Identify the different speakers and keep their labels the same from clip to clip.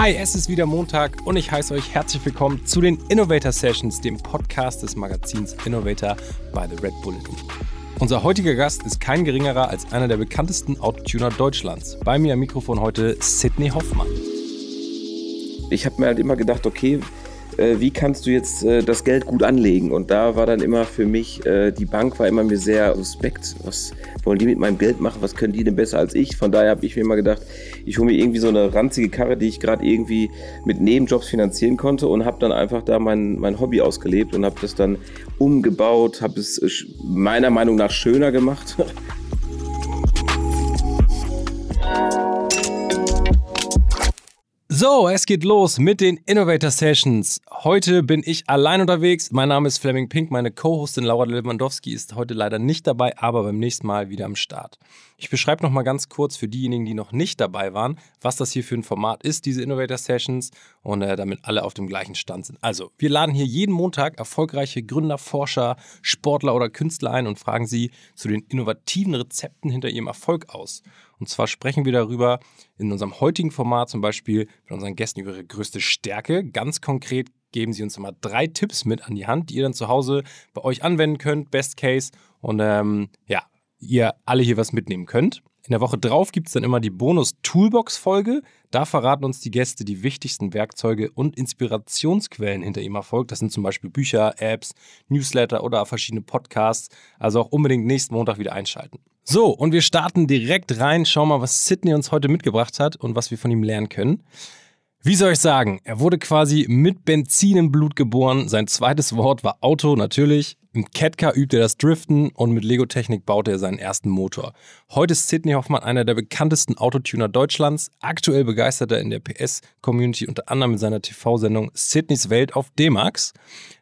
Speaker 1: Hi, es ist wieder Montag und ich heiße euch herzlich willkommen zu den Innovator Sessions, dem Podcast des Magazins Innovator by The Red Bulletin. Unser heutiger Gast ist kein geringerer als einer der bekanntesten Autotuner Deutschlands. Bei mir am Mikrofon heute Sidney Hoffmann.
Speaker 2: Ich habe mir halt immer gedacht, okay, wie kannst du jetzt äh, das Geld gut anlegen? Und da war dann immer für mich, äh, die Bank war immer mir sehr suspekt. Was wollen die mit meinem Geld machen? Was können die denn besser als ich? Von daher habe ich mir immer gedacht, ich hole mir irgendwie so eine ranzige Karre, die ich gerade irgendwie mit Nebenjobs finanzieren konnte und habe dann einfach da mein, mein Hobby ausgelebt und habe das dann umgebaut, habe es meiner Meinung nach schöner gemacht.
Speaker 1: So, es geht los mit den Innovator Sessions. Heute bin ich allein unterwegs. Mein Name ist Fleming Pink. Meine Co-Hostin Laura Lewandowski ist heute leider nicht dabei, aber beim nächsten Mal wieder am Start. Ich beschreibe noch mal ganz kurz für diejenigen, die noch nicht dabei waren, was das hier für ein Format ist, diese Innovator Sessions, und äh, damit alle auf dem gleichen Stand sind. Also, wir laden hier jeden Montag erfolgreiche Gründer, Forscher, Sportler oder Künstler ein und fragen sie zu den innovativen Rezepten hinter ihrem Erfolg aus. Und zwar sprechen wir darüber in unserem heutigen Format zum Beispiel mit unseren Gästen über ihre größte Stärke. Ganz konkret geben sie uns immer drei Tipps mit an die Hand, die ihr dann zu Hause bei euch anwenden könnt, Best Case. Und ähm, ja, ihr alle hier was mitnehmen könnt. In der Woche drauf gibt es dann immer die Bonus-Toolbox-Folge. Da verraten uns die Gäste die wichtigsten Werkzeuge und Inspirationsquellen hinter ihrem Erfolg. Das sind zum Beispiel Bücher, Apps, Newsletter oder verschiedene Podcasts. Also auch unbedingt nächsten Montag wieder einschalten. So, und wir starten direkt rein. Schauen mal, was Sydney uns heute mitgebracht hat und was wir von ihm lernen können. Wie soll ich sagen? Er wurde quasi mit Benzin im Blut geboren. Sein zweites Wort war Auto, natürlich. Im Catcar übt er das Driften und mit Lego-Technik baute er seinen ersten Motor. Heute ist Sidney Hoffmann einer der bekanntesten Autotuner Deutschlands. Aktuell begeistert er in der PS-Community unter anderem mit seiner TV-Sendung Sidneys Welt auf D-Max.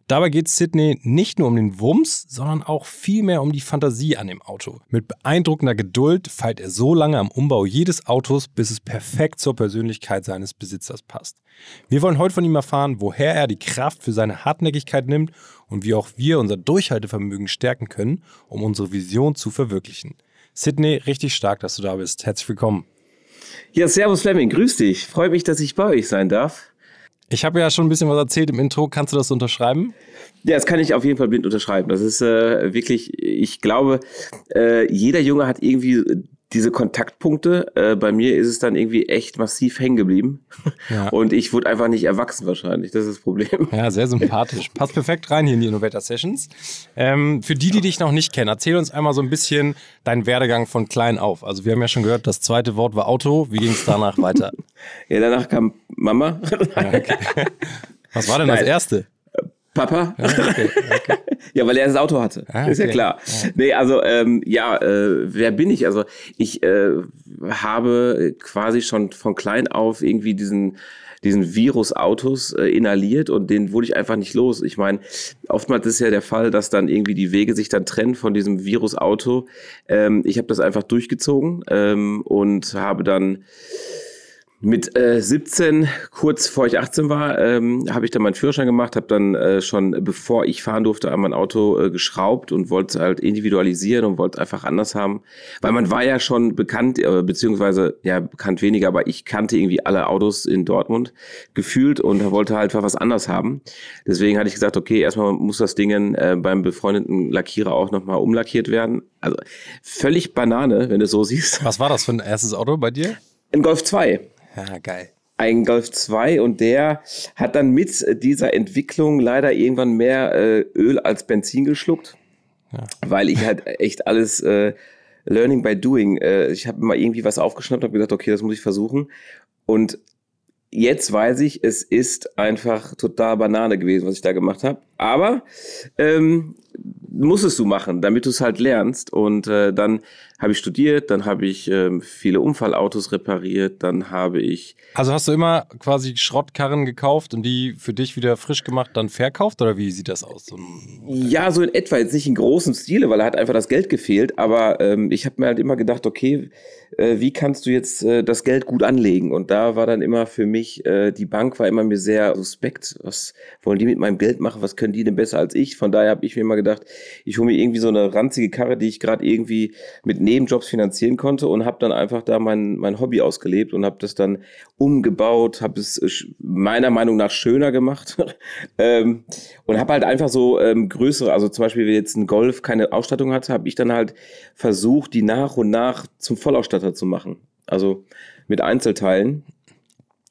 Speaker 1: Dabei geht Sydney nicht nur um den Wumms, sondern auch vielmehr um die Fantasie an dem Auto. Mit beeindruckender Geduld feilt er so lange am Umbau jedes Autos, bis es perfekt zur Persönlichkeit seines Besitzers passt. Wir wollen heute von ihm erfahren, woher er die Kraft für seine Hartnäckigkeit nimmt und wie auch wir unser Durchhaltevermögen stärken können, um unsere Vision zu verwirklichen. Sydney, richtig stark, dass du da bist. Herzlich willkommen.
Speaker 2: Ja, Servus Fleming, grüß dich. Freue mich, dass ich bei euch sein darf.
Speaker 1: Ich habe ja schon ein bisschen was erzählt im Intro. Kannst du das unterschreiben?
Speaker 2: Ja, das kann ich auf jeden Fall blind unterschreiben. Das ist äh, wirklich, ich glaube, äh, jeder Junge hat irgendwie diese Kontaktpunkte, äh, bei mir ist es dann irgendwie echt massiv hängen geblieben. Ja. Und ich wurde einfach nicht erwachsen wahrscheinlich. Das ist das Problem.
Speaker 1: Ja, sehr sympathisch. Passt perfekt rein hier in die Innovator Sessions. Ähm, für die, die dich noch nicht kennen, erzähl uns einmal so ein bisschen deinen Werdegang von klein auf. Also wir haben ja schon gehört, das zweite Wort war Auto. Wie ging es danach weiter?
Speaker 2: ja, danach kam Mama.
Speaker 1: ja, okay. Was war denn Nein. das erste?
Speaker 2: Papa. Ja, okay, okay. ja, weil er das Auto hatte. Ah, okay. Ist ja klar. Ja. Nee, also ähm, ja, äh, wer bin ich? Also ich äh, habe quasi schon von klein auf irgendwie diesen diesen Virus Autos äh, inhaliert und den wurde ich einfach nicht los. Ich meine, oftmals ist ja der Fall, dass dann irgendwie die Wege sich dann trennen von diesem Virus Auto. Ähm, ich habe das einfach durchgezogen ähm, und habe dann mit äh, 17, kurz vor ich 18 war, ähm, habe ich dann meinen Führerschein gemacht, habe dann äh, schon, bevor ich fahren durfte, an mein Auto äh, geschraubt und wollte halt individualisieren und wollte einfach anders haben. Weil man war ja schon bekannt, äh, beziehungsweise ja bekannt weniger, aber ich kannte irgendwie alle Autos in Dortmund gefühlt und wollte halt einfach was anders haben. Deswegen hatte ich gesagt, okay, erstmal muss das Ding äh, beim befreundeten Lackierer auch nochmal umlackiert werden. Also völlig Banane, wenn du es so siehst.
Speaker 1: Was war das für ein erstes Auto bei dir?
Speaker 2: Ein Golf 2.
Speaker 1: Ja, geil.
Speaker 2: Ein Golf 2 und der hat dann mit dieser Entwicklung leider irgendwann mehr äh, Öl als Benzin geschluckt, ja. weil ich halt echt alles äh, Learning by Doing. Äh, ich habe mal irgendwie was aufgeschnappt und gesagt, okay, das muss ich versuchen. Und jetzt weiß ich, es ist einfach total Banane gewesen, was ich da gemacht habe. Aber ähm, musstest du machen, damit du es halt lernst. Und äh, dann habe ich studiert, dann habe ich ähm, viele Unfallautos repariert, dann habe ich.
Speaker 1: Also hast du immer quasi Schrottkarren gekauft und die für dich wieder frisch gemacht, dann verkauft oder wie sieht das aus? So
Speaker 2: ja, so in etwa, jetzt nicht in großem Stile, weil da hat einfach das Geld gefehlt, aber ähm, ich habe mir halt immer gedacht, okay, äh, wie kannst du jetzt äh, das Geld gut anlegen? Und da war dann immer für mich, äh, die Bank war immer mir sehr suspekt. Was wollen die mit meinem Geld machen? Was können können die denn besser als ich? Von daher habe ich mir immer gedacht, ich hole mir irgendwie so eine ranzige Karre, die ich gerade irgendwie mit Nebenjobs finanzieren konnte und habe dann einfach da mein, mein Hobby ausgelebt und habe das dann umgebaut, habe es äh, meiner Meinung nach schöner gemacht ähm, und habe halt einfach so ähm, größere, also zum Beispiel, wenn jetzt ein Golf keine Ausstattung hatte, habe ich dann halt versucht, die nach und nach zum Vollausstatter zu machen. Also mit Einzelteilen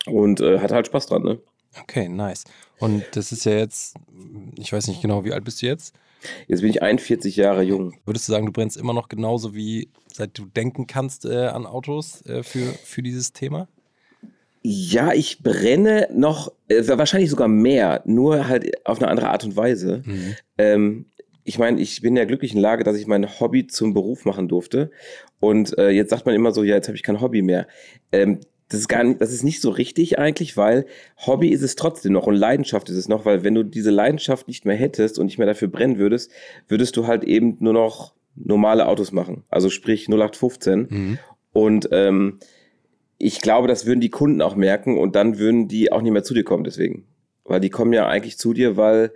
Speaker 2: und äh, hatte halt Spaß dran, ne?
Speaker 1: Okay, nice. Und das ist ja jetzt, ich weiß nicht genau, wie alt bist du jetzt?
Speaker 2: Jetzt bin ich 41 Jahre jung.
Speaker 1: Würdest du sagen, du brennst immer noch genauso wie seit du denken kannst äh, an Autos äh, für, für dieses Thema?
Speaker 2: Ja, ich brenne noch, äh, wahrscheinlich sogar mehr, nur halt auf eine andere Art und Weise. Mhm. Ähm, ich meine, ich bin in der glücklichen Lage, dass ich mein Hobby zum Beruf machen durfte. Und äh, jetzt sagt man immer so, ja, jetzt habe ich kein Hobby mehr. Ähm, das ist gar nicht, das ist nicht so richtig eigentlich, weil Hobby ist es trotzdem noch und Leidenschaft ist es noch, weil wenn du diese Leidenschaft nicht mehr hättest und nicht mehr dafür brennen würdest, würdest du halt eben nur noch normale Autos machen. Also sprich 0815. Mhm. Und ähm, ich glaube, das würden die Kunden auch merken und dann würden die auch nicht mehr zu dir kommen deswegen. Weil die kommen ja eigentlich zu dir, weil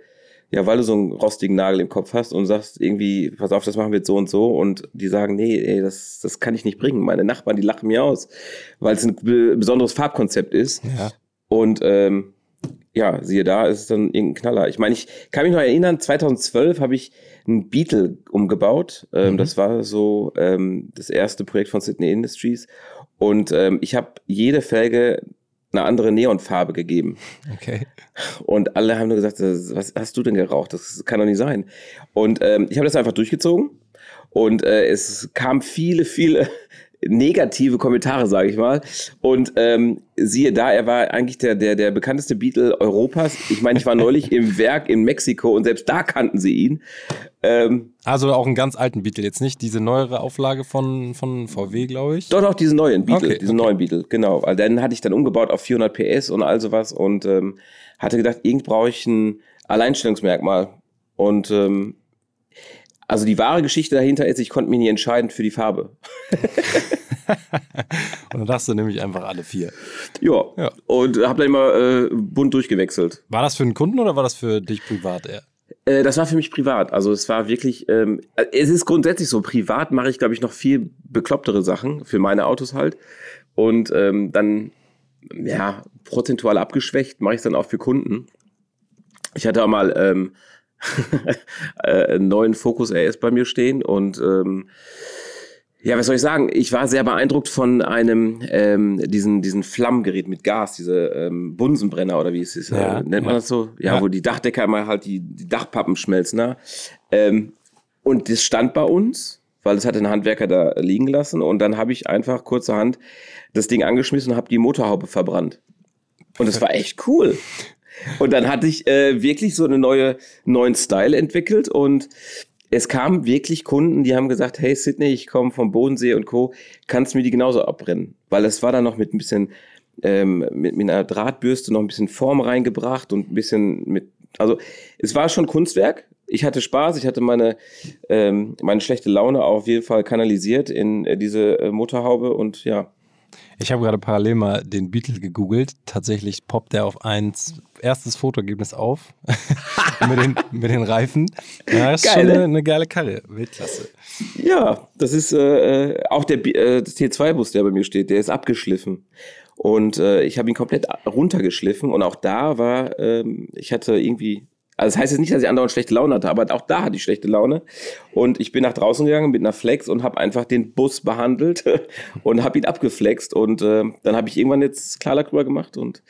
Speaker 2: ja, weil du so einen rostigen Nagel im Kopf hast und sagst irgendwie, pass auf, das machen wir jetzt so und so und die sagen, nee, ey, das, das kann ich nicht bringen. Meine Nachbarn, die lachen mir aus, weil es ein besonderes Farbkonzept ist. Ja. Und ähm, ja, siehe da, ist es dann irgendein Knaller. Ich meine, ich kann mich noch erinnern, 2012 habe ich einen Beetle umgebaut. Ähm, mhm. Das war so ähm, das erste Projekt von Sydney Industries. Und ähm, ich habe jede Felge eine andere Neonfarbe gegeben. Okay. Und alle haben nur gesagt, was hast du denn geraucht? Das kann doch nicht sein. Und ähm, ich habe das einfach durchgezogen. Und äh, es kam viele, viele negative Kommentare, sage ich mal. Und ähm, siehe da, er war eigentlich der, der, der bekannteste Beatle Europas. Ich meine, ich war neulich im Werk in Mexiko und selbst da kannten sie ihn.
Speaker 1: Ähm, also auch einen ganz alten Beatle, jetzt nicht diese neuere Auflage von, von VW, glaube ich.
Speaker 2: Doch, doch, diesen neuen Beatle, okay, diesen okay. neuen Beatle, genau. Weil dann hatte ich dann umgebaut auf 400 PS und all sowas und ähm, hatte gedacht, irgend brauche ich ein Alleinstellungsmerkmal. Und ähm, also die wahre Geschichte dahinter ist, ich konnte mich nie entscheiden für die Farbe.
Speaker 1: und dann hast du nämlich einfach alle vier.
Speaker 2: Ja. ja. Und habe dann immer äh, bunt durchgewechselt.
Speaker 1: War das für einen Kunden oder war das für dich privat eher?
Speaker 2: Äh, das war für mich privat. Also es war wirklich, ähm, es ist grundsätzlich so, privat mache ich, glaube ich, noch viel beklopptere Sachen, für meine Autos halt. Und ähm, dann, ja, prozentual abgeschwächt mache ich es dann auch für Kunden. Ich hatte auch mal ähm, äh, einen neuen Focus RS bei mir stehen und ähm, ja, was soll ich sagen? Ich war sehr beeindruckt von einem ähm, diesen diesen Flammgerät mit Gas, diese ähm, Bunsenbrenner oder wie es ist, ja, äh, nennt man das so? Ja, ja, wo die Dachdecker mal halt die, die Dachpappen schmelzen. Ne? Ähm, und das stand bei uns, weil es hat ein Handwerker da liegen lassen und dann habe ich einfach kurzerhand das Ding angeschmissen und habe die Motorhaube verbrannt. Und es war echt cool. Und dann hatte ich äh, wirklich so einen neue, neuen Style entwickelt und es kamen wirklich Kunden, die haben gesagt, hey Sydney, ich komme vom Bodensee und Co., kannst du mir die genauso abbrennen? Weil es war dann noch mit ein bisschen, ähm, mit, mit einer Drahtbürste noch ein bisschen Form reingebracht und ein bisschen mit, also es war schon Kunstwerk. Ich hatte Spaß, ich hatte meine, ähm, meine schlechte Laune auf jeden Fall kanalisiert in äh, diese äh, Motorhaube und ja,
Speaker 1: ich habe gerade parallel mal den Beetle gegoogelt. Tatsächlich poppt er auf ein erstes Fotoergebnis auf mit, den, mit den Reifen. Ja, das ist Geil, schon eine, eine, geile Karre. Weltklasse.
Speaker 2: Ja, das ist äh, auch der äh, T2-Bus, der bei mir steht. Der ist abgeschliffen. Und äh, ich habe ihn komplett runtergeschliffen. Und auch da war, ähm, ich hatte irgendwie also das heißt jetzt nicht, dass ich andauernd schlechte Laune hatte, aber auch da hatte ich schlechte Laune. Und ich bin nach draußen gegangen mit einer Flex und habe einfach den Bus behandelt und habe ihn abgeflext. Und äh, dann habe ich irgendwann jetzt Klarlack drüber gemacht. Und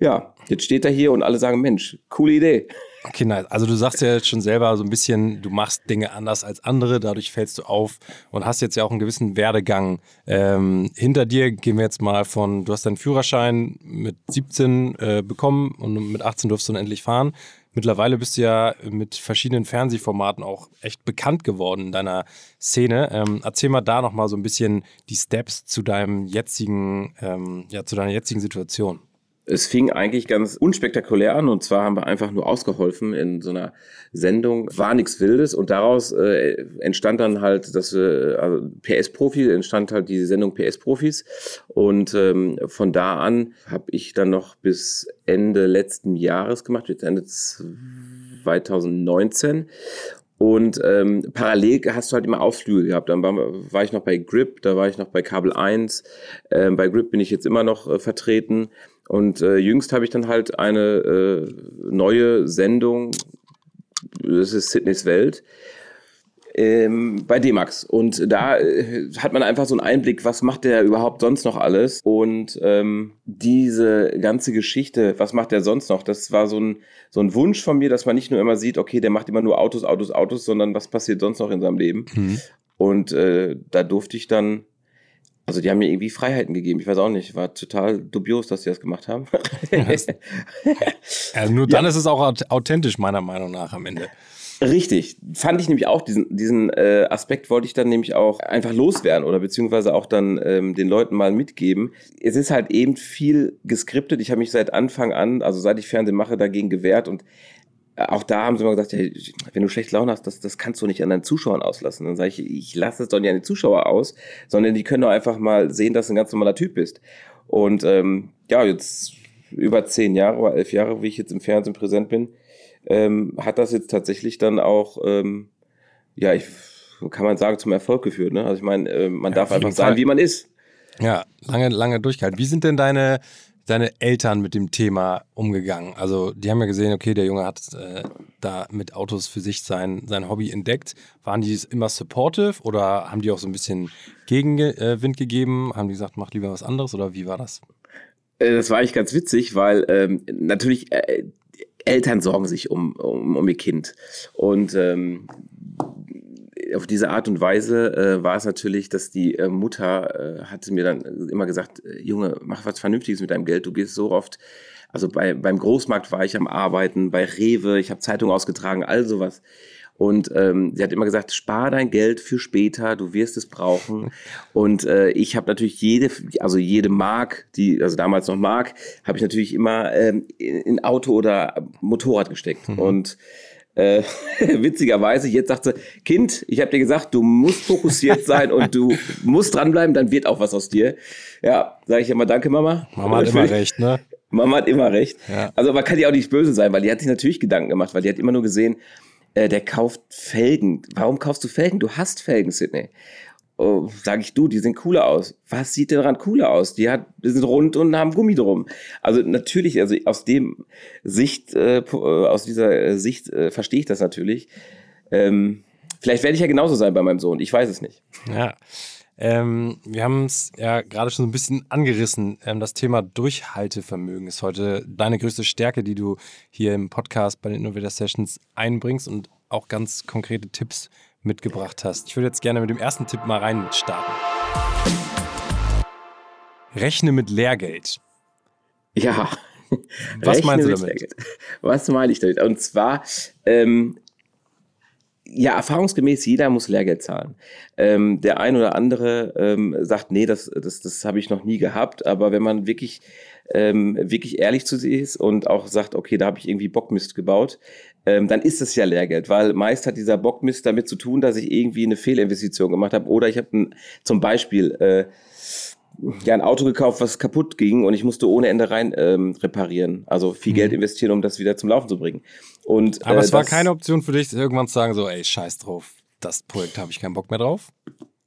Speaker 2: ja, jetzt steht er hier und alle sagen, Mensch, coole Idee.
Speaker 1: Okay, nice. Also du sagst ja jetzt schon selber so ein bisschen, du machst Dinge anders als andere, dadurch fällst du auf und hast jetzt ja auch einen gewissen Werdegang. Ähm, hinter dir gehen wir jetzt mal von, du hast deinen Führerschein mit 17 äh, bekommen und mit 18 durfst du dann endlich fahren. Mittlerweile bist du ja mit verschiedenen Fernsehformaten auch echt bekannt geworden in deiner Szene. Ähm, erzähl mal da nochmal so ein bisschen die Steps zu deinem jetzigen, ähm, ja, zu deiner jetzigen Situation.
Speaker 2: Es fing eigentlich ganz unspektakulär an und zwar haben wir einfach nur ausgeholfen in so einer Sendung. War nichts Wildes und daraus äh, entstand dann halt das äh, also PS-Profi, entstand halt die Sendung PS-Profis und ähm, von da an habe ich dann noch bis Ende letzten Jahres gemacht, jetzt Ende 2019. Und ähm, parallel hast du halt immer Ausflüge gehabt. Dann war, war, ich noch bei Grip, da war ich noch bei Kabel 1. Ähm, bei Grip bin ich jetzt immer noch äh, vertreten. Und äh, jüngst habe ich dann halt eine äh, neue Sendung, das ist Sydneys Welt, ähm, bei D-Max. Und da äh, hat man einfach so einen Einblick, was macht der überhaupt sonst noch alles? Und ähm, diese ganze Geschichte, was macht der sonst noch? Das war so ein, so ein Wunsch von mir, dass man nicht nur immer sieht, okay, der macht immer nur Autos, Autos, Autos, sondern was passiert sonst noch in seinem Leben? Mhm. Und äh, da durfte ich dann also die haben mir irgendwie Freiheiten gegeben. Ich weiß auch nicht. War total dubios, dass sie das gemacht haben.
Speaker 1: ja, nur dann ja. ist es auch authentisch, meiner Meinung nach, am Ende.
Speaker 2: Richtig, fand ich nämlich auch diesen, diesen äh, Aspekt wollte ich dann nämlich auch einfach loswerden oder beziehungsweise auch dann ähm, den Leuten mal mitgeben. Es ist halt eben viel geskriptet. Ich habe mich seit Anfang an, also seit ich Fernsehen mache, dagegen gewehrt und äh, auch da haben sie immer gesagt, hey, wenn du schlecht Laune hast, das, das kannst du nicht an deinen Zuschauern auslassen. Dann sage ich, ich lasse es doch nicht an die Zuschauer aus, sondern die können doch einfach mal sehen, dass du ein ganz normaler Typ bist. Und ähm, ja, jetzt über zehn Jahre oder elf Jahre, wie ich jetzt im Fernsehen präsent bin, ähm, hat das jetzt tatsächlich dann auch, ähm, ja, ich kann man sagen, zum Erfolg geführt. Ne? Also ich meine, äh, man ja, darf einfach sein, wie man ist.
Speaker 1: Ja, lange, lange durchgehalten. Wie sind denn deine, deine Eltern mit dem Thema umgegangen? Also die haben ja gesehen, okay, der Junge hat äh, da mit Autos für sich sein, sein Hobby entdeckt. Waren die immer supportive oder haben die auch so ein bisschen Gegenwind gegeben? Haben die gesagt, mach lieber was anderes oder wie war das?
Speaker 2: Äh, das war eigentlich ganz witzig, weil ähm, natürlich äh, Eltern sorgen sich um, um, um ihr Kind. Und ähm, auf diese Art und Weise äh, war es natürlich, dass die äh, Mutter äh, hatte mir dann immer gesagt, äh, Junge, mach was Vernünftiges mit deinem Geld. Du gehst so oft, also bei, beim Großmarkt war ich am Arbeiten, bei Rewe, ich habe Zeitung ausgetragen, all sowas. Und ähm, sie hat immer gesagt, spar dein Geld für später, du wirst es brauchen. Und äh, ich habe natürlich jede, also jede Mark, die, also damals noch Mark, habe ich natürlich immer ähm, in Auto oder Motorrad gesteckt. Mhm. Und äh, witzigerweise, jetzt sagt sie, Kind, ich habe dir gesagt, du musst fokussiert sein und du musst dranbleiben, dann wird auch was aus dir. Ja, sage ich immer, danke Mama.
Speaker 1: Mama hat immer recht, ne?
Speaker 2: Mama hat immer recht. Ja. Also man kann ja auch nicht böse sein, weil die hat sich natürlich Gedanken gemacht, weil die hat immer nur gesehen, äh, der kauft Felgen. Warum kaufst du Felgen? Du hast Felgen, Sydney. Oh, sag ich du, die sehen cooler aus. Was sieht denn daran cooler aus? Die, hat, die sind rund und haben Gummi drum. Also natürlich, also aus dem Sicht, äh, äh aus dieser äh, Sicht äh, verstehe ich das natürlich. Ähm, vielleicht werde ich ja genauso sein bei meinem Sohn. Ich weiß es nicht.
Speaker 1: Ja. Ähm, wir haben es ja gerade schon so ein bisschen angerissen. Ähm, das Thema Durchhaltevermögen ist heute deine größte Stärke, die du hier im Podcast bei den Innovator Sessions einbringst und auch ganz konkrete Tipps mitgebracht hast. Ich würde jetzt gerne mit dem ersten Tipp mal rein starten. Rechne mit Lehrgeld.
Speaker 2: Ja.
Speaker 1: Was meinst du damit?
Speaker 2: Was meine ich damit? Und zwar, ähm, ja, erfahrungsgemäß, jeder muss Lehrgeld zahlen. Ähm, der ein oder andere ähm, sagt, nee, das, das, das habe ich noch nie gehabt. Aber wenn man wirklich, ähm, wirklich ehrlich zu sich ist und auch sagt, okay, da habe ich irgendwie Bockmist gebaut, ähm, dann ist es ja Lehrgeld, weil meist hat dieser Bockmist damit zu tun, dass ich irgendwie eine Fehlinvestition gemacht habe oder ich habe zum Beispiel äh, ja ein Auto gekauft, was kaputt ging und ich musste ohne Ende rein ähm, reparieren. Also viel mhm. Geld investieren, um das wieder zum Laufen zu bringen. Und,
Speaker 1: Aber äh, es war keine Option für dich, irgendwann zu sagen, so, ey, scheiß drauf, das Projekt habe ich keinen Bock mehr drauf?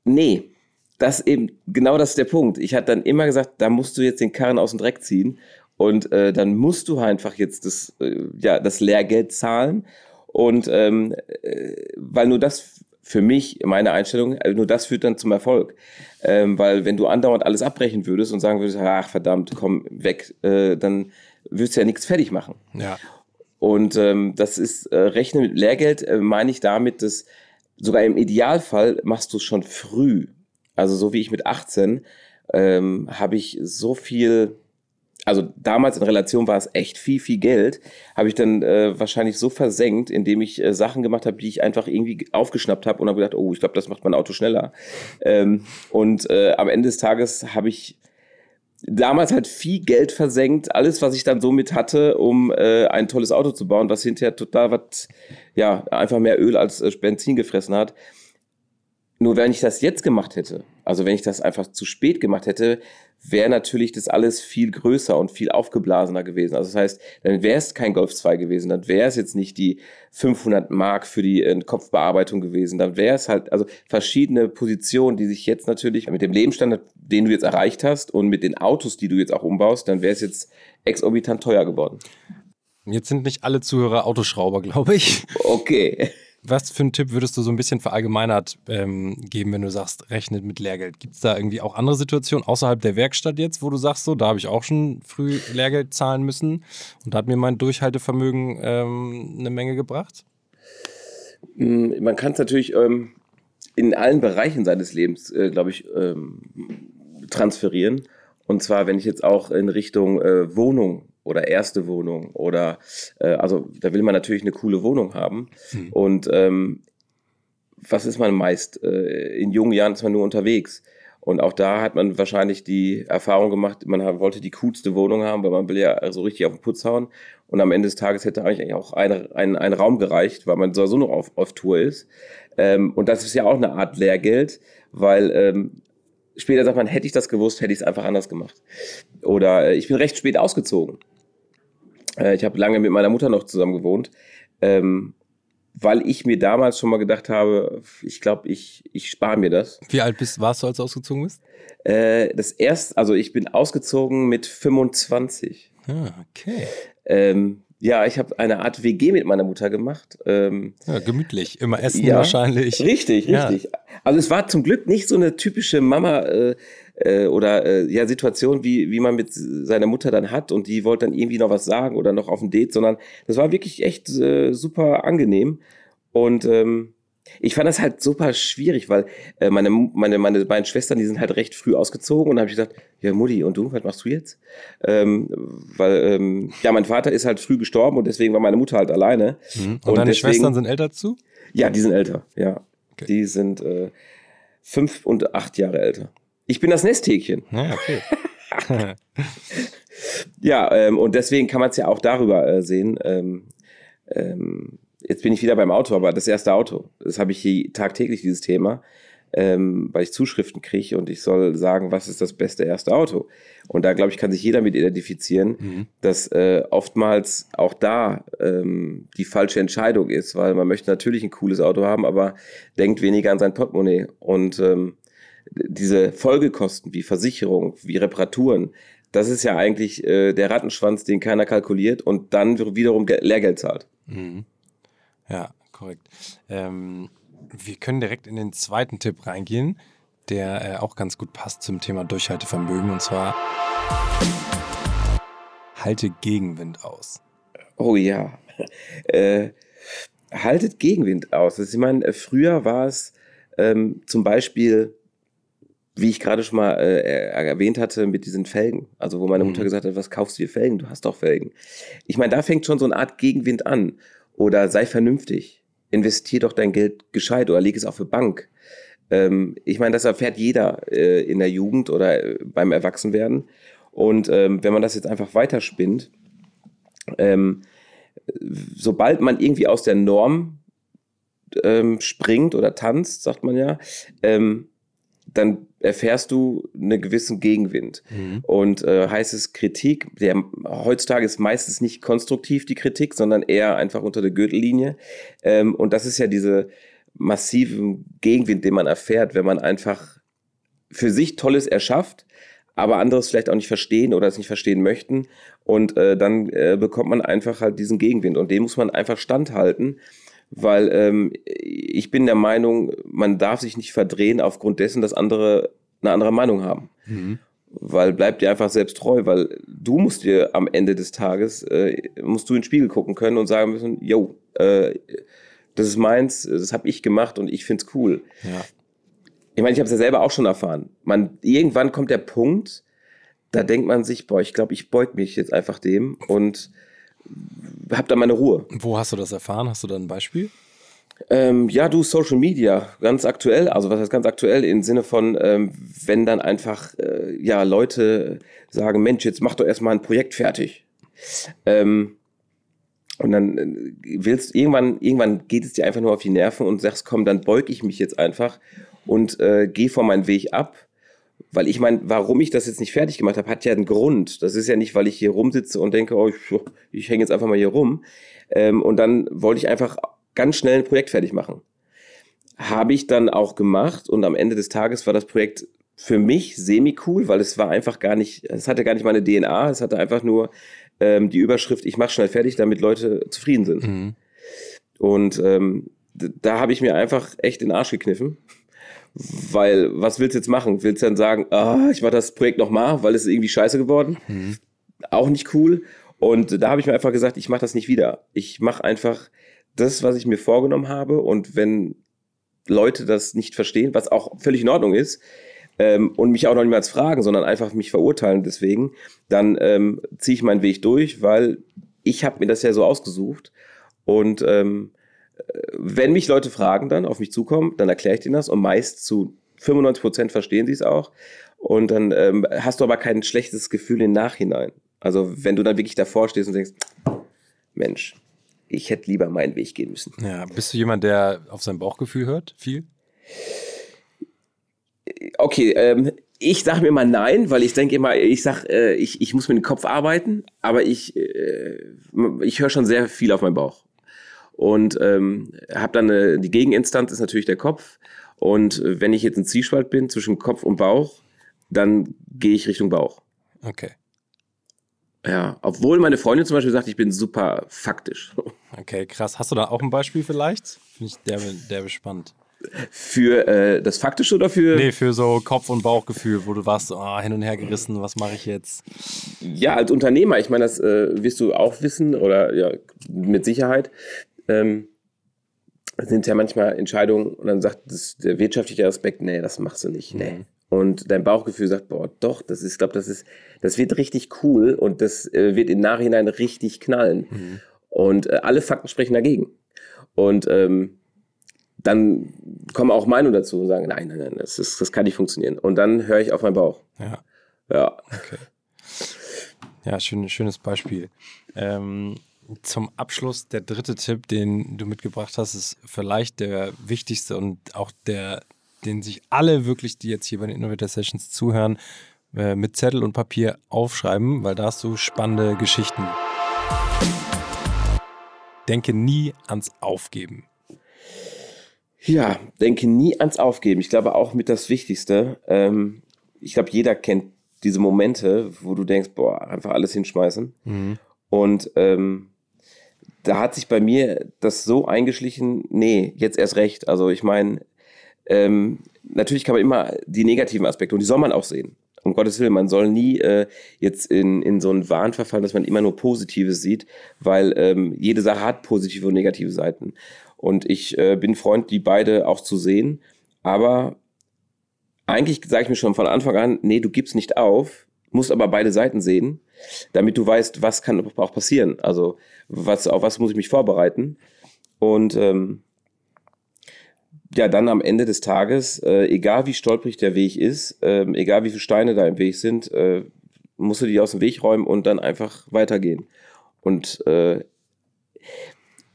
Speaker 2: Nee, das eben, genau das ist der Punkt. Ich hatte dann immer gesagt, da musst du jetzt den Karren aus dem Dreck ziehen und äh, dann musst du einfach jetzt das, äh, ja, das Lehrgeld zahlen. Und ähm, äh, weil nur das für mich, meine Einstellung, äh, nur das führt dann zum Erfolg. Ähm, weil wenn du andauernd alles abbrechen würdest und sagen würdest, ach verdammt, komm weg, äh, dann würdest du ja nichts fertig machen.
Speaker 1: Ja.
Speaker 2: Und ähm, das ist, äh, Rechnen mit Lehrgeld, äh, meine ich damit, dass sogar im Idealfall machst du es schon früh. Also so wie ich mit 18 ähm, habe ich so viel also damals in Relation war es echt viel, viel Geld, habe ich dann äh, wahrscheinlich so versenkt, indem ich äh, Sachen gemacht habe, die ich einfach irgendwie aufgeschnappt habe und habe gedacht, oh, ich glaube, das macht mein Auto schneller. Ähm, und äh, am Ende des Tages habe ich damals halt viel Geld versenkt, alles, was ich dann so mit hatte, um äh, ein tolles Auto zu bauen, was hinterher total was, ja, einfach mehr Öl als äh, Benzin gefressen hat Nur wenn ich das jetzt gemacht hätte, also wenn ich das einfach zu spät gemacht hätte, wäre natürlich das alles viel größer und viel aufgeblasener gewesen. Also das heißt, dann wäre es kein Golf 2 gewesen, dann wäre es jetzt nicht die 500 Mark für die äh, Kopfbearbeitung gewesen, dann wäre es halt, also verschiedene Positionen, die sich jetzt natürlich mit dem Lebensstandard, den du jetzt erreicht hast und mit den Autos, die du jetzt auch umbaust, dann wäre es jetzt exorbitant teuer geworden.
Speaker 1: Jetzt sind nicht alle Zuhörer Autoschrauber, glaube ich.
Speaker 2: Okay.
Speaker 1: Was für einen Tipp würdest du so ein bisschen verallgemeinert ähm, geben, wenn du sagst, rechnet mit Lehrgeld? Gibt es da irgendwie auch andere Situationen außerhalb der Werkstatt jetzt, wo du sagst, so, da habe ich auch schon früh Lehrgeld zahlen müssen und da hat mir mein Durchhaltevermögen ähm, eine Menge gebracht?
Speaker 2: Hm, man kann es natürlich ähm, in allen Bereichen seines Lebens, äh, glaube ich, ähm, transferieren. Und zwar, wenn ich jetzt auch in Richtung äh, Wohnung oder erste Wohnung oder äh, also da will man natürlich eine coole Wohnung haben. Mhm. Und ähm, was ist man meist? Äh, in jungen Jahren ist man nur unterwegs. Und auch da hat man wahrscheinlich die Erfahrung gemacht, man wollte die coolste Wohnung haben, weil man will ja so richtig auf den Putz hauen. Und am Ende des Tages hätte eigentlich auch ein, ein, ein Raum gereicht, weil man so noch auf, auf Tour ist. Ähm, und das ist ja auch eine Art Lehrgeld, weil ähm, später sagt man, hätte ich das gewusst, hätte ich es einfach anders gemacht. Oder äh, ich bin recht spät ausgezogen. Äh, ich habe lange mit meiner Mutter noch zusammen gewohnt, ähm, weil ich mir damals schon mal gedacht habe, ich glaube, ich, ich spare mir das.
Speaker 1: Wie alt bist, warst du, als du ausgezogen bist?
Speaker 2: Äh, das erste, also ich bin ausgezogen mit 25.
Speaker 1: Ah, okay.
Speaker 2: Ähm, ja, ich habe eine Art WG mit meiner Mutter gemacht. Ähm,
Speaker 1: ja, gemütlich, immer essen ja, wahrscheinlich.
Speaker 2: Richtig, richtig. Ja. Also es war zum Glück nicht so eine typische Mama äh, äh, oder äh, ja Situation, wie wie man mit seiner Mutter dann hat und die wollte dann irgendwie noch was sagen oder noch auf ein Date, sondern das war wirklich echt äh, super angenehm und ähm, ich fand das halt super schwierig, weil äh, meine, meine, meine beiden Schwestern, die sind halt recht früh ausgezogen und da habe ich gesagt, ja Mutti, und du, was machst du jetzt? Ähm, weil, ähm, ja, mein Vater ist halt früh gestorben und deswegen war meine Mutter halt alleine.
Speaker 1: Mhm. Und, und, deine deswegen, Schwestern sind älter zu?
Speaker 2: Ja, die sind älter, ja. Okay. Die sind äh, fünf und acht Jahre älter. Ich bin das Nesthäkchen.
Speaker 1: Ja, okay.
Speaker 2: ja, ähm, und deswegen kann man es ja auch darüber äh, sehen. Ähm, ähm, jetzt bin ich wieder beim Auto, aber das erste Auto, das habe ich hier tagtäglich, dieses Thema, ähm, weil ich Zuschriften kriege und ich soll sagen, was ist das beste erste Auto. Und da, glaube ich, kann sich jeder mit identifizieren, mhm. dass äh, oftmals auch da ähm, die falsche Entscheidung ist, weil man möchte natürlich ein cooles Auto haben, aber denkt weniger an sein Portemonnaie. Und ähm, diese Folgekosten wie Versicherung, wie Reparaturen, das ist ja eigentlich äh, der Rattenschwanz, den keiner kalkuliert und dann wiederum Lehrgeld zahlt.
Speaker 1: Mhm. Ja, korrekt. Ähm, wir können direkt in den zweiten Tipp reingehen, der äh, auch ganz gut passt zum Thema Durchhaltevermögen und zwar halte Gegenwind aus.
Speaker 2: Oh ja. Äh, haltet Gegenwind aus. Also ich meine, früher war es ähm, zum Beispiel wie ich gerade schon mal äh, erwähnt hatte, mit diesen Felgen. Also wo meine Mutter mhm. gesagt hat, was kaufst du dir Felgen? Du hast doch Felgen. Ich meine, da fängt schon so eine Art Gegenwind an. Oder sei vernünftig. Investier doch dein Geld gescheit oder leg es auf eine Bank. Ähm, ich meine, das erfährt jeder äh, in der Jugend oder äh, beim Erwachsenwerden. Und ähm, wenn man das jetzt einfach weiterspinnt, ähm, sobald man irgendwie aus der Norm ähm, springt oder tanzt, sagt man ja, ähm, dann erfährst du einen gewissen Gegenwind. Mhm. Und äh, heißt es Kritik, der heutzutage ist meistens nicht konstruktiv die Kritik, sondern eher einfach unter der Gürtellinie. Ähm, und das ist ja diese massiven Gegenwind, den man erfährt, wenn man einfach für sich Tolles erschafft, aber anderes vielleicht auch nicht verstehen oder es nicht verstehen möchten. Und äh, dann äh, bekommt man einfach halt diesen Gegenwind. Und den muss man einfach standhalten weil ähm, ich bin der Meinung, man darf sich nicht verdrehen aufgrund dessen, dass andere eine andere Meinung haben. Mhm. Weil bleib dir einfach selbst treu, weil du musst dir am Ende des Tages, äh, musst du in den Spiegel gucken können und sagen müssen, yo, äh, das ist meins, das habe ich gemacht und ich find's cool.
Speaker 1: Ja.
Speaker 2: Ich meine, ich habe es ja selber auch schon erfahren. Man, irgendwann kommt der Punkt, da denkt man sich, boah, ich glaube, ich beug mich jetzt einfach dem und habe da meine Ruhe.
Speaker 1: Wo hast du das erfahren? Hast du da ein Beispiel?
Speaker 2: Ähm, ja, du, Social Media, ganz aktuell, also was heißt ganz aktuell, im Sinne von, ähm, wenn dann einfach, äh, ja, Leute sagen, Mensch, jetzt mach doch erstmal ein Projekt fertig. Ähm, und dann äh, willst irgendwann, irgendwann geht es dir einfach nur auf die Nerven und sagst, komm, dann beug ich mich jetzt einfach und äh, gehe von meinem Weg ab. Weil ich meine, warum ich das jetzt nicht fertig gemacht habe, hat ja einen Grund. Das ist ja nicht, weil ich hier rumsitze und denke, oh, ich, ich hänge jetzt einfach mal hier rum. Ähm, und dann wollte ich einfach ganz schnell ein Projekt fertig machen. Habe ich dann auch gemacht und am Ende des Tages war das Projekt für mich semi-cool, weil es war einfach gar nicht, es hatte gar nicht meine DNA, es hatte einfach nur ähm, die Überschrift, ich mache schnell fertig, damit Leute zufrieden sind. Mhm. Und ähm, da habe ich mir einfach echt den Arsch gekniffen. Weil, was willst du jetzt machen? Willst du dann sagen, ah, ich mache das Projekt nochmal, weil es ist irgendwie scheiße geworden? Mhm. Auch nicht cool. Und da habe ich mir einfach gesagt, ich mache das nicht wieder. Ich mache einfach das, was ich mir vorgenommen habe. Und wenn Leute das nicht verstehen, was auch völlig in Ordnung ist, ähm, und mich auch noch niemals fragen, sondern einfach mich verurteilen deswegen, dann ähm, ziehe ich meinen Weg durch, weil ich habe mir das ja so ausgesucht. Und ähm, wenn mich Leute fragen dann, auf mich zukommen, dann erkläre ich denen das und meist zu 95 Prozent verstehen sie es auch. Und dann ähm, hast du aber kein schlechtes Gefühl im Nachhinein. Also wenn du dann wirklich davor stehst und denkst, Mensch, ich hätte lieber meinen Weg gehen müssen.
Speaker 1: Ja, bist du jemand, der auf sein Bauchgefühl hört? Viel?
Speaker 2: Okay, ähm, ich sage mir mal nein, weil ich denke immer, ich sag, äh, ich, ich muss mit dem Kopf arbeiten, aber ich, äh, ich höre schon sehr viel auf meinen Bauch. Und ähm, habe dann eine, die Gegeninstanz ist natürlich der Kopf. Und wenn ich jetzt ein Zwiespalt bin zwischen Kopf und Bauch, dann gehe ich Richtung Bauch.
Speaker 1: Okay.
Speaker 2: Ja, obwohl meine Freundin zum Beispiel sagt, ich bin super faktisch.
Speaker 1: Okay, krass. Hast du da auch ein Beispiel vielleicht? Finde ich der, der spannend.
Speaker 2: Für äh, das Faktische oder für.
Speaker 1: Nee, für so Kopf- und Bauchgefühl, wo du warst, oh, hin und her gerissen, was mache ich jetzt?
Speaker 2: Ja, als Unternehmer, ich meine, das äh, wirst du auch wissen oder ja, mit Sicherheit. Ähm, sind ja manchmal Entscheidungen und dann sagt das, der wirtschaftliche Aspekt, nee, das machst du nicht, nee. Mhm. Und dein Bauchgefühl sagt, boah, doch, das ist, glaube, das ist, das wird richtig cool und das äh, wird im Nachhinein richtig knallen. Mhm. Und äh, alle Fakten sprechen dagegen. Und ähm, dann kommen auch Meinungen dazu und sagen, nein, nein, nein, das, ist, das kann nicht funktionieren. Und dann höre ich auf meinen Bauch.
Speaker 1: Ja.
Speaker 2: Ja.
Speaker 1: Okay. Ja, schön, schönes Beispiel. Ähm, zum Abschluss der dritte Tipp, den du mitgebracht hast, ist vielleicht der wichtigste und auch der, den sich alle wirklich, die jetzt hier bei den Innovator Sessions zuhören, äh, mit Zettel und Papier aufschreiben, weil da hast du spannende Geschichten. Denke nie ans Aufgeben.
Speaker 2: Ja, denke nie ans Aufgeben. Ich glaube auch mit das Wichtigste. Ähm, ich glaube, jeder kennt diese Momente, wo du denkst, boah, einfach alles hinschmeißen. Mhm. Und ähm, da hat sich bei mir das so eingeschlichen, nee, jetzt erst recht. Also ich meine, ähm, natürlich kann man immer die negativen Aspekte und die soll man auch sehen. Um Gottes Willen, man soll nie äh, jetzt in, in so einen Wahn verfallen, dass man immer nur Positives sieht, weil ähm, jede Sache hat positive und negative Seiten. Und ich äh, bin Freund, die beide auch zu sehen. Aber eigentlich sage ich mir schon von Anfang an, nee, du gibst nicht auf, musst aber beide Seiten sehen, damit du weißt, was kann auch passieren. Also was, auf was muss ich mich vorbereiten. Und ähm, ja, dann am Ende des Tages, äh, egal wie stolprig der Weg ist, äh, egal wie viele Steine da im Weg sind, äh, musst du die aus dem Weg räumen und dann einfach weitergehen. Und äh,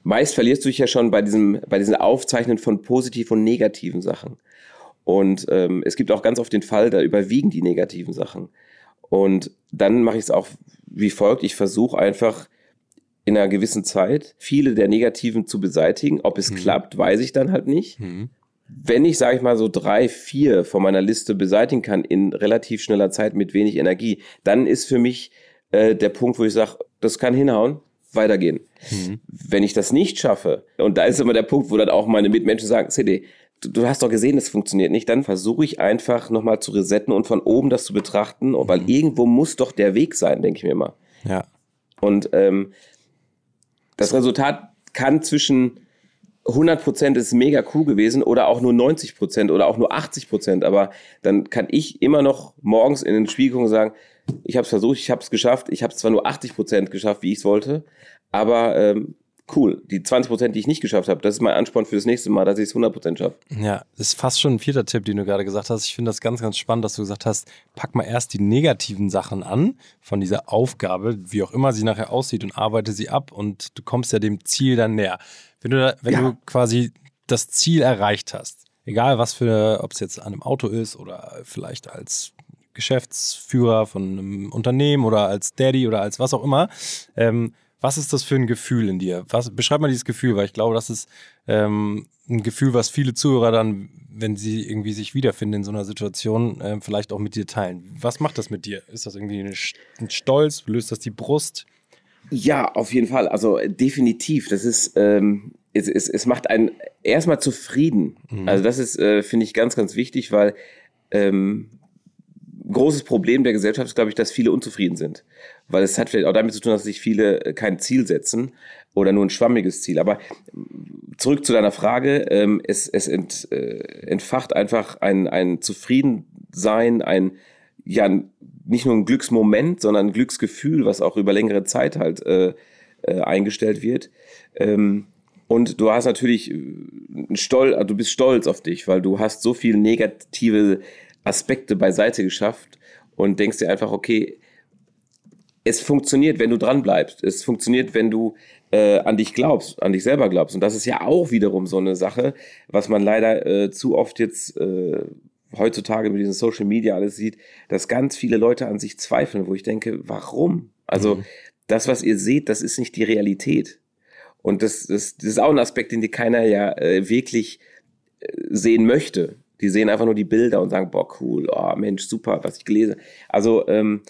Speaker 2: meist verlierst du dich ja schon bei diesem, bei diesem Aufzeichnen von positiven und negativen Sachen. Und ähm, es gibt auch ganz oft den Fall, da überwiegen die negativen Sachen. Und dann mache ich es auch wie folgt. Ich versuche einfach in einer gewissen Zeit viele der negativen zu beseitigen. Ob es mhm. klappt, weiß ich dann halt nicht. Mhm. Wenn ich, sage ich mal, so drei, vier von meiner Liste beseitigen kann in relativ schneller Zeit mit wenig Energie, dann ist für mich äh, der Punkt, wo ich sage, das kann hinhauen, weitergehen. Mhm. Wenn ich das nicht schaffe, und da ist immer der Punkt, wo dann auch meine Mitmenschen sagen, CD, du, du hast doch gesehen, das funktioniert nicht, dann versuche ich einfach nochmal zu resetten und von oben das zu betrachten, mhm. weil irgendwo muss doch der Weg sein, denke ich mir immer.
Speaker 1: Ja.
Speaker 2: Und ähm, das Resultat kann zwischen 100% ist mega cool gewesen oder auch nur 90% oder auch nur 80%, aber dann kann ich immer noch morgens in den Spiegel gucken und sagen, ich habe es versucht, ich habe es geschafft. Ich habe es zwar nur 80 Prozent geschafft, wie ich es wollte, aber ähm, cool. Die 20 Prozent, die ich nicht geschafft habe, das ist mein Ansporn für das nächste Mal, dass ich es 100 Prozent schaffe.
Speaker 1: Ja, das ist fast schon ein vierter Tipp, den du gerade gesagt hast. Ich finde das ganz, ganz spannend, dass du gesagt hast, pack mal erst die negativen Sachen an von dieser Aufgabe, wie auch immer sie nachher aussieht und arbeite sie ab und du kommst ja dem Ziel dann näher. Wenn du, wenn ja. du quasi das Ziel erreicht hast, egal was für, ob es jetzt an einem Auto ist oder vielleicht als Geschäftsführer von einem Unternehmen oder als Daddy oder als was auch immer. Ähm, was ist das für ein Gefühl in dir? Was, beschreib mal dieses Gefühl, weil ich glaube, das ist ähm, ein Gefühl, was viele Zuhörer dann, wenn sie irgendwie sich wiederfinden in so einer Situation, äh, vielleicht auch mit dir teilen. Was macht das mit dir? Ist das irgendwie ein Stolz? Löst das die Brust?
Speaker 2: Ja, auf jeden Fall. Also definitiv. Das ist, ähm, es, es, es macht einen erstmal zufrieden. Mhm. Also das ist, äh, finde ich, ganz, ganz wichtig, weil ähm, großes Problem der Gesellschaft ist, glaube ich, dass viele unzufrieden sind. Weil es hat vielleicht auch damit zu tun, dass sich viele äh, kein Ziel setzen oder nur ein schwammiges Ziel. Aber zurück zu deiner Frage, ähm, es, es ent, äh, entfacht einfach ein, ein Zufriedensein, ein, ja, nicht nur ein Glücksmoment, sondern ein Glücksgefühl, was auch über längere Zeit halt äh, äh, eingestellt wird. Ähm, und du hast natürlich einen Stolz, also du bist stolz auf dich, weil du hast so viel negative Aspekte beiseite geschafft und denkst dir einfach, okay, es funktioniert, wenn du dran bleibst. Es funktioniert, wenn du äh, an dich glaubst, an dich selber glaubst. Und das ist ja auch wiederum so eine Sache, was man leider äh, zu oft jetzt äh, heutzutage mit diesen Social Media alles sieht, dass ganz viele Leute an sich zweifeln, wo ich denke, warum? Also mhm. das, was ihr seht, das ist nicht die Realität. Und das, das, das ist auch ein Aspekt, den dir keiner ja äh, wirklich äh, sehen möchte. Die sehen einfach nur die Bilder und sagen, boah, cool, oh Mensch, super, was ich gelesen Also ähm,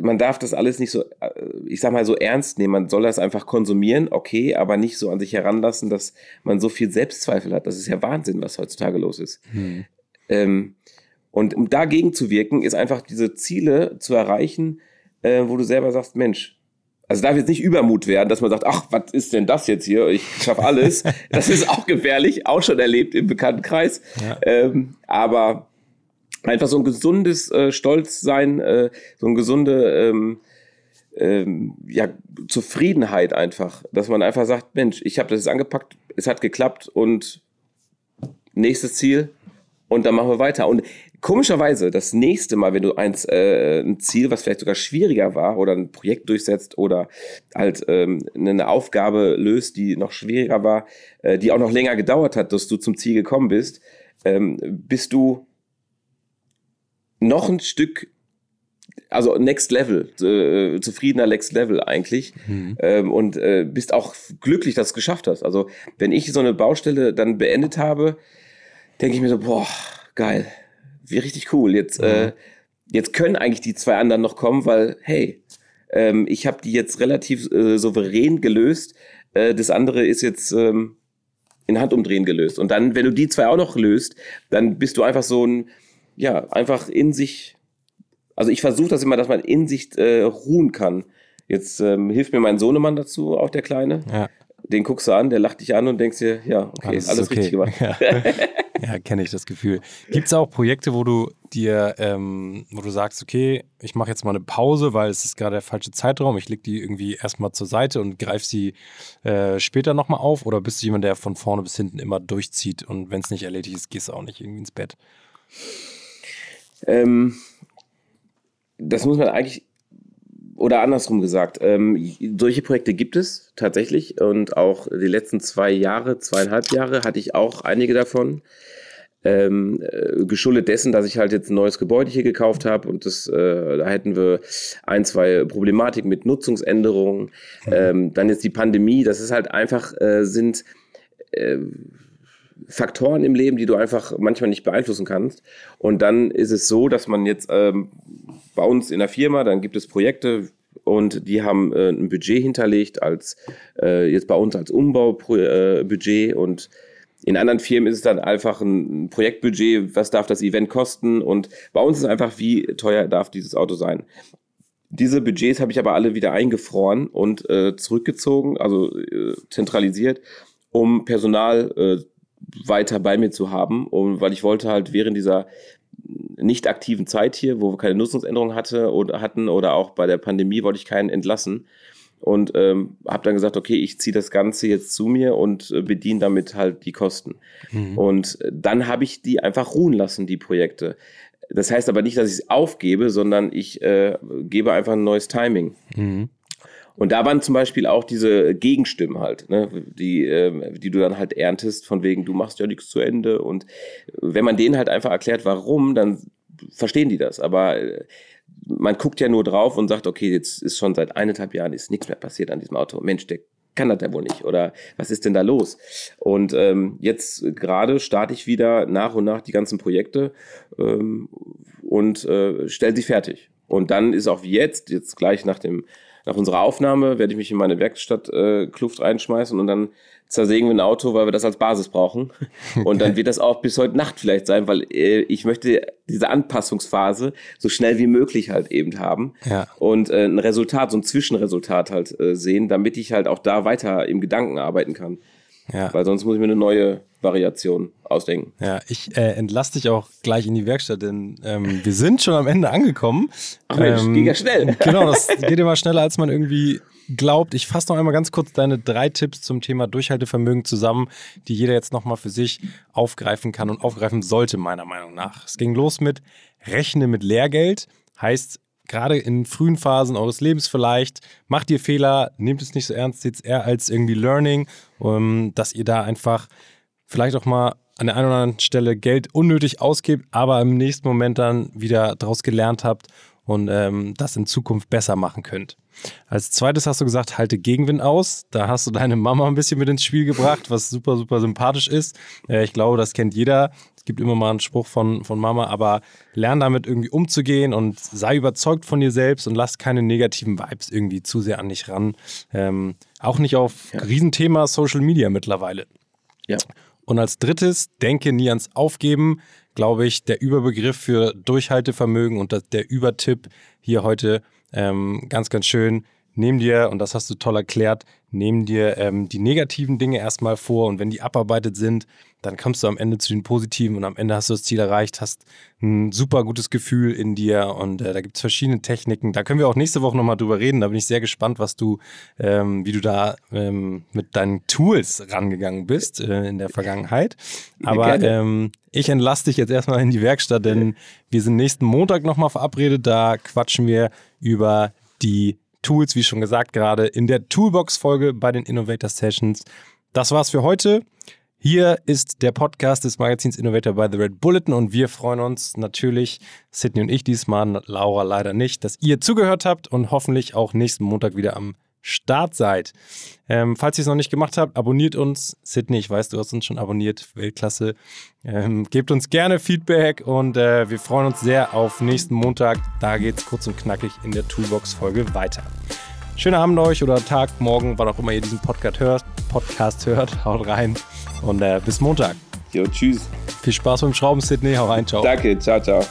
Speaker 2: man darf das alles nicht so, äh, ich sag mal, so ernst nehmen. Man soll das einfach konsumieren, okay, aber nicht so an sich heranlassen, dass man so viel Selbstzweifel hat. Das ist ja Wahnsinn, was heutzutage los ist. Hm. Ähm, und um dagegen zu wirken, ist einfach diese Ziele zu erreichen, äh, wo du selber sagst, Mensch, also darf jetzt nicht Übermut werden, dass man sagt, ach, was ist denn das jetzt hier? Ich schaffe alles. das ist auch gefährlich, auch schon erlebt im Bekanntenkreis. Ja. Ähm, aber einfach so ein gesundes äh, Stolzsein, äh, so eine gesunde ähm, ähm, ja, Zufriedenheit einfach, dass man einfach sagt, Mensch, ich habe das jetzt angepackt, es hat geklappt und nächstes Ziel und dann machen wir weiter. Und Komischerweise, das nächste Mal, wenn du eins, äh, ein Ziel, was vielleicht sogar schwieriger war, oder ein Projekt durchsetzt oder halt ähm, eine Aufgabe löst, die noch schwieriger war, äh, die auch noch länger gedauert hat, dass du zum Ziel gekommen bist, ähm, bist du noch ein Stück also Next Level, äh, zufriedener Next Level eigentlich mhm. ähm, und äh, bist auch glücklich, dass du es geschafft hast. Also wenn ich so eine Baustelle dann beendet habe, denke ich mir so, boah, geil, wie richtig cool. Jetzt, mhm. äh, jetzt können eigentlich die zwei anderen noch kommen, weil, hey, ähm, ich habe die jetzt relativ äh, souverän gelöst. Äh, das andere ist jetzt ähm, in Handumdrehen gelöst. Und dann, wenn du die zwei auch noch löst, dann bist du einfach so ein, ja, einfach in sich. Also ich versuche das immer, dass man in sich äh, ruhen kann. Jetzt ähm, hilft mir mein Sohnemann dazu, auch der Kleine. Ja. Den guckst du an, der lacht dich an und denkst dir, ja, okay, alles, alles okay. richtig gemacht. Ja.
Speaker 1: Ja, kenne ich das Gefühl. Gibt es auch Projekte, wo du dir, ähm, wo du sagst, okay, ich mache jetzt mal eine Pause, weil es ist gerade der falsche Zeitraum, ich lege die irgendwie erstmal zur Seite und greife sie äh, später nochmal auf? Oder bist du jemand, der von vorne bis hinten immer durchzieht und wenn es nicht erledigt ist, gehst du auch nicht irgendwie ins Bett?
Speaker 2: Ähm, das muss man eigentlich oder andersrum gesagt, ähm, solche Projekte gibt es tatsächlich und auch die letzten zwei Jahre, zweieinhalb Jahre hatte ich auch einige davon. Ähm, äh, geschuldet dessen, dass ich halt jetzt ein neues Gebäude hier gekauft habe und das, äh, da hätten wir ein, zwei Problematiken mit Nutzungsänderungen. Mhm. Ähm, dann jetzt die Pandemie, das ist halt einfach, äh, sind äh, Faktoren im Leben, die du einfach manchmal nicht beeinflussen kannst. Und dann ist es so, dass man jetzt ähm, bei uns in der Firma, dann gibt es Projekte und die haben äh, ein Budget hinterlegt als äh, jetzt bei uns als Umbaubudget äh, und in anderen Firmen ist es dann einfach ein Projektbudget, was darf das Event kosten und bei uns ist einfach, wie teuer darf dieses Auto sein. Diese Budgets habe ich aber alle wieder eingefroren und äh, zurückgezogen, also äh, zentralisiert, um Personal äh, weiter bei mir zu haben, und weil ich wollte halt während dieser nicht aktiven Zeit hier, wo wir keine Nutzungsänderung hatte oder hatten oder auch bei der Pandemie wollte ich keinen entlassen und ähm, habe dann gesagt, okay, ich ziehe das Ganze jetzt zu mir und äh, bediene damit halt die Kosten. Mhm. Und dann habe ich die einfach ruhen lassen, die Projekte. Das heißt aber nicht, dass ich es aufgebe, sondern ich äh, gebe einfach ein neues Timing.
Speaker 1: Mhm.
Speaker 2: Und da waren zum Beispiel auch diese Gegenstimmen halt, ne, die, äh, die du dann halt erntest, von wegen, du machst ja nichts zu Ende. Und wenn man denen halt einfach erklärt, warum, dann verstehen die das. Aber äh, man guckt ja nur drauf und sagt, okay, jetzt ist schon seit eineinhalb Jahren ist nichts mehr passiert an diesem Auto. Mensch, der kann das ja wohl nicht. Oder was ist denn da los? Und ähm, jetzt gerade starte ich wieder nach und nach die ganzen Projekte ähm, und äh, stelle sie fertig. Und dann ist auch wie jetzt, jetzt gleich nach dem nach unserer Aufnahme werde ich mich in meine Werkstattkluft äh, reinschmeißen und dann zersägen wir ein Auto, weil wir das als Basis brauchen. Und dann wird das auch bis heute Nacht vielleicht sein, weil äh, ich möchte diese Anpassungsphase so schnell wie möglich halt eben haben ja. und äh, ein Resultat, so ein Zwischenresultat halt äh, sehen, damit ich halt auch da weiter im Gedanken arbeiten kann. Ja. Weil sonst muss ich mir eine neue Variation ausdenken.
Speaker 1: Ja, ich äh, entlasse dich auch gleich in die Werkstatt, denn ähm, wir sind schon am Ende angekommen.
Speaker 2: Ach Mensch, ähm, geht ja schnell.
Speaker 1: Genau, das geht immer schneller, als man irgendwie glaubt. Ich fasse noch einmal ganz kurz deine drei Tipps zum Thema Durchhaltevermögen zusammen, die jeder jetzt nochmal für sich aufgreifen kann und aufgreifen sollte, meiner Meinung nach. Es ging los mit Rechne mit Lehrgeld. Heißt, gerade in frühen Phasen eures Lebens vielleicht, macht ihr Fehler, nehmt es nicht so ernst, seht es eher als irgendwie Learning, um, dass ihr da einfach vielleicht auch mal an der einen oder anderen Stelle Geld unnötig ausgibt, aber im nächsten Moment dann wieder daraus gelernt habt und ähm, das in Zukunft besser machen könnt. Als zweites hast du gesagt, halte Gegenwind aus. Da hast du deine Mama ein bisschen mit ins Spiel gebracht, was super, super sympathisch ist. Äh, ich glaube, das kennt jeder gibt immer mal einen Spruch von, von Mama, aber lern damit irgendwie umzugehen und sei überzeugt von dir selbst und lass keine negativen Vibes irgendwie zu sehr an dich ran. Ähm, auch nicht auf ja. Riesenthema Social Media mittlerweile. Ja. Und als drittes, denke nie ans Aufgeben, glaube ich, der Überbegriff für Durchhaltevermögen und der Übertipp hier heute ähm, ganz, ganz schön. Nehm dir, und das hast du toll erklärt, nehm dir ähm, die negativen Dinge erstmal vor und wenn die abarbeitet sind, dann kommst du am Ende zu den positiven und am Ende hast du das Ziel erreicht, hast ein super gutes Gefühl in dir und äh, da gibt es verschiedene Techniken. Da können wir auch nächste Woche nochmal drüber reden. Da bin ich sehr gespannt, was du, ähm, wie du da ähm, mit deinen Tools rangegangen bist äh, in der Vergangenheit. Aber ähm, ich entlasse dich jetzt erstmal in die Werkstatt, denn wir sind nächsten Montag nochmal verabredet. Da quatschen wir über die Tools, wie schon gesagt, gerade in der Toolbox-Folge bei den Innovator Sessions. Das war's für heute. Hier ist der Podcast des Magazins Innovator by the Red Bulletin und wir freuen uns natürlich, Sydney und ich diesmal, Laura leider nicht, dass ihr zugehört habt und hoffentlich auch nächsten Montag wieder am Start seid. Ähm, falls ihr es noch nicht gemacht habt, abonniert uns. Sydney, ich weiß, du hast uns schon abonniert. Weltklasse. Ähm, gebt uns gerne Feedback und äh, wir freuen uns sehr auf nächsten Montag. Da geht es kurz und knackig in der Toolbox-Folge weiter. Schönen Abend euch oder Tag, morgen, wann auch immer ihr diesen Podcast hört. Podcast hört. Haut rein und äh, bis Montag.
Speaker 2: Jo, tschüss.
Speaker 1: Viel Spaß beim Schrauben, Sydney. Hau rein, ciao.
Speaker 2: Danke, ciao, ciao.